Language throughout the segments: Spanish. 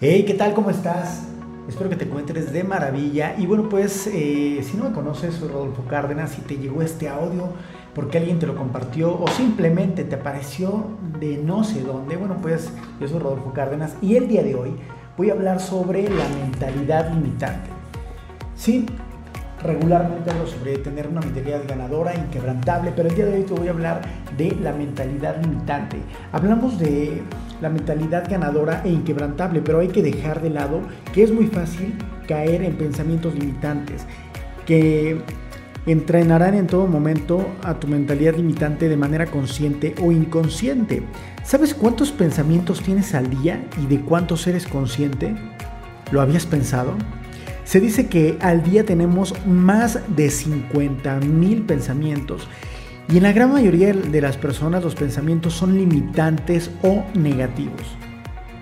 Hey, ¿qué tal? ¿Cómo estás? Espero que te encuentres de maravilla. Y bueno, pues eh, si no me conoces, soy Rodolfo Cárdenas y te llegó este audio porque alguien te lo compartió o simplemente te apareció de no sé dónde. Bueno, pues yo soy Rodolfo Cárdenas y el día de hoy voy a hablar sobre la mentalidad limitante. Sí, regularmente hablo sobre tener una mentalidad ganadora, inquebrantable, pero el día de hoy te voy a hablar de la mentalidad limitante. Hablamos de la mentalidad ganadora e inquebrantable, pero hay que dejar de lado que es muy fácil caer en pensamientos limitantes, que entrenarán en todo momento a tu mentalidad limitante de manera consciente o inconsciente. ¿Sabes cuántos pensamientos tienes al día y de cuántos eres consciente? ¿Lo habías pensado? Se dice que al día tenemos más de 50 mil pensamientos y en la gran mayoría de las personas los pensamientos son limitantes o negativos.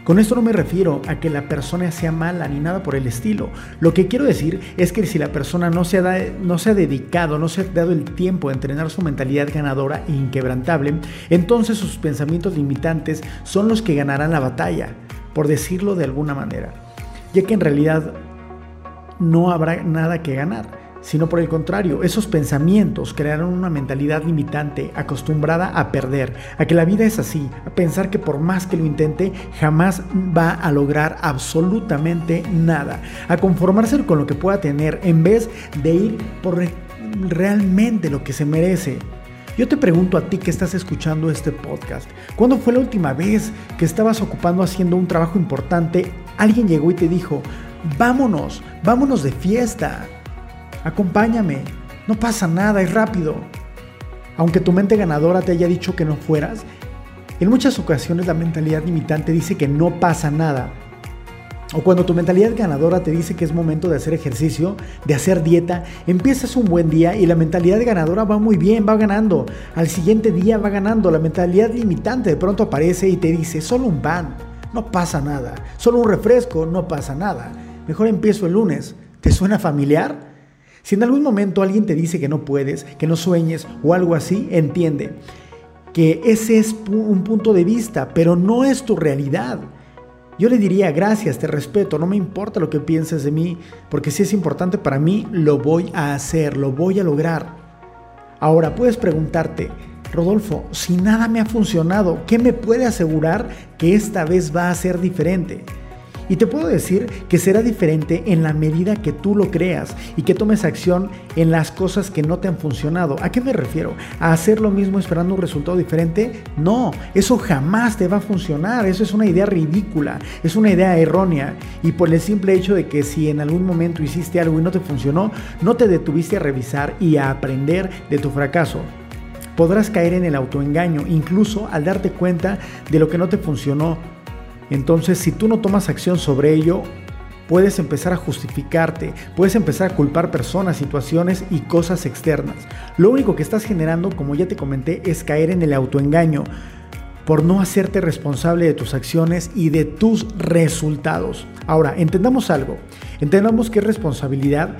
Con esto no me refiero a que la persona sea mala ni nada por el estilo. Lo que quiero decir es que si la persona no se ha, no se ha dedicado, no se ha dado el tiempo a entrenar su mentalidad ganadora e inquebrantable, entonces sus pensamientos limitantes son los que ganarán la batalla, por decirlo de alguna manera. Ya que en realidad no habrá nada que ganar, sino por el contrario, esos pensamientos crearán una mentalidad limitante acostumbrada a perder, a que la vida es así, a pensar que por más que lo intente, jamás va a lograr absolutamente nada, a conformarse con lo que pueda tener en vez de ir por realmente lo que se merece. Yo te pregunto a ti que estás escuchando este podcast, ¿cuándo fue la última vez que estabas ocupando haciendo un trabajo importante? Alguien llegó y te dijo, vámonos, vámonos de fiesta. Acompáñame, no pasa nada, es rápido. Aunque tu mente ganadora te haya dicho que no fueras, en muchas ocasiones la mentalidad limitante dice que no pasa nada. O cuando tu mentalidad ganadora te dice que es momento de hacer ejercicio, de hacer dieta, empiezas un buen día y la mentalidad ganadora va muy bien, va ganando. Al siguiente día va ganando. La mentalidad limitante de pronto aparece y te dice, solo un pan, no pasa nada. Solo un refresco, no pasa nada. Mejor empiezo el lunes. ¿Te suena familiar? Si en algún momento alguien te dice que no puedes, que no sueñes o algo así, entiende que ese es un punto de vista, pero no es tu realidad. Yo le diría gracias, te respeto, no me importa lo que pienses de mí, porque si es importante para mí, lo voy a hacer, lo voy a lograr. Ahora puedes preguntarte, Rodolfo, si nada me ha funcionado, ¿qué me puede asegurar que esta vez va a ser diferente? Y te puedo decir que será diferente en la medida que tú lo creas y que tomes acción en las cosas que no te han funcionado. ¿A qué me refiero? ¿A hacer lo mismo esperando un resultado diferente? No, eso jamás te va a funcionar. Eso es una idea ridícula, es una idea errónea. Y por el simple hecho de que si en algún momento hiciste algo y no te funcionó, no te detuviste a revisar y a aprender de tu fracaso podrás caer en el autoengaño, incluso al darte cuenta de lo que no te funcionó entonces, si tú no tomas acción sobre ello, puedes empezar a justificarte, puedes empezar a culpar personas, situaciones y cosas externas. Lo único que estás generando, como ya te comenté, es caer en el autoengaño por no hacerte responsable de tus acciones y de tus resultados. Ahora, entendamos algo, entendamos que es responsabilidad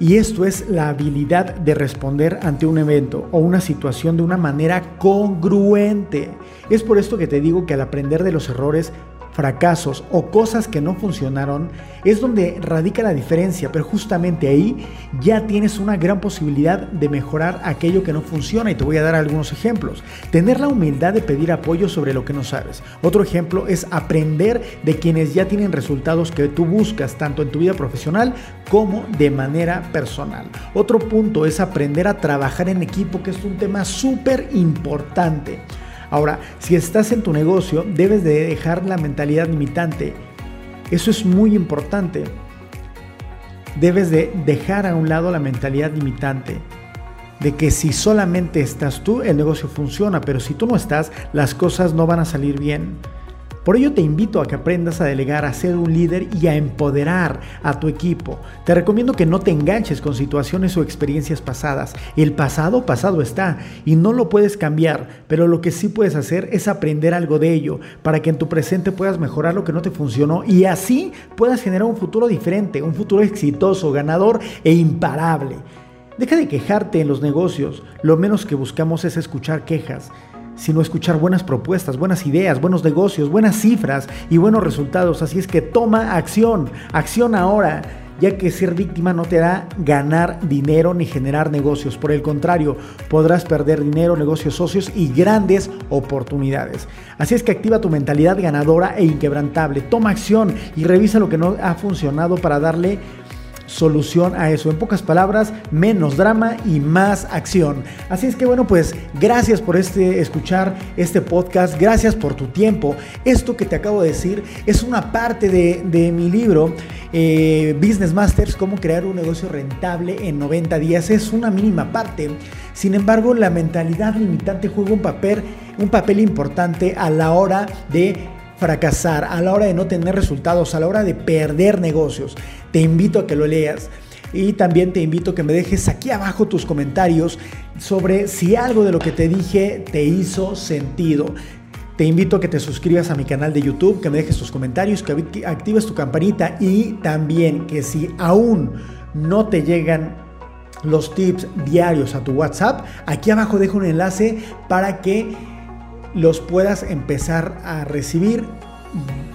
y esto es la habilidad de responder ante un evento o una situación de una manera congruente. Es por esto que te digo que al aprender de los errores fracasos o cosas que no funcionaron, es donde radica la diferencia, pero justamente ahí ya tienes una gran posibilidad de mejorar aquello que no funciona y te voy a dar algunos ejemplos. Tener la humildad de pedir apoyo sobre lo que no sabes. Otro ejemplo es aprender de quienes ya tienen resultados que tú buscas tanto en tu vida profesional como de manera personal. Otro punto es aprender a trabajar en equipo, que es un tema súper importante. Ahora, si estás en tu negocio, debes de dejar la mentalidad limitante. Eso es muy importante. Debes de dejar a un lado la mentalidad limitante de que si solamente estás tú, el negocio funciona, pero si tú no estás, las cosas no van a salir bien. Por ello te invito a que aprendas a delegar, a ser un líder y a empoderar a tu equipo. Te recomiendo que no te enganches con situaciones o experiencias pasadas. El pasado pasado está y no lo puedes cambiar, pero lo que sí puedes hacer es aprender algo de ello para que en tu presente puedas mejorar lo que no te funcionó y así puedas generar un futuro diferente, un futuro exitoso, ganador e imparable. Deja de quejarte en los negocios, lo menos que buscamos es escuchar quejas sino escuchar buenas propuestas, buenas ideas, buenos negocios, buenas cifras y buenos resultados. Así es que toma acción, acción ahora ya que ser víctima no te da ganar dinero ni generar negocios. Por el contrario, podrás perder dinero, negocios socios y grandes oportunidades. Así es que activa tu mentalidad ganadora e inquebrantable. Toma acción y revisa lo que no ha funcionado para darle solución a eso. En pocas palabras, menos drama y más acción. Así es que bueno, pues gracias por este escuchar este podcast, gracias por tu tiempo. Esto que te acabo de decir es una parte de, mi libro eh, Business Masters, cómo crear un negocio rentable en 90 días. Es una mínima parte. Sin embargo, la mentalidad limitante juega un papel, un papel importante a la hora de fracasar, a la hora de no tener resultados, a la hora de perder negocios. Te invito a que lo leas. Y también te invito a que me dejes aquí abajo tus comentarios sobre si algo de lo que te dije te hizo sentido. Te invito a que te suscribas a mi canal de YouTube, que me dejes tus comentarios, que actives tu campanita y también que si aún no te llegan los tips diarios a tu WhatsApp, aquí abajo dejo un enlace para que los puedas empezar a recibir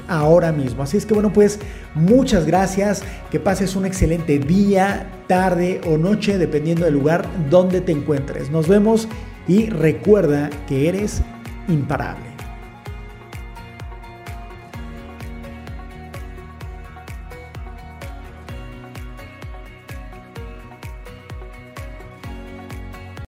ahora mismo. Así es que bueno, pues muchas gracias, que pases un excelente día, tarde o noche, dependiendo del lugar donde te encuentres. Nos vemos y recuerda que eres imparable.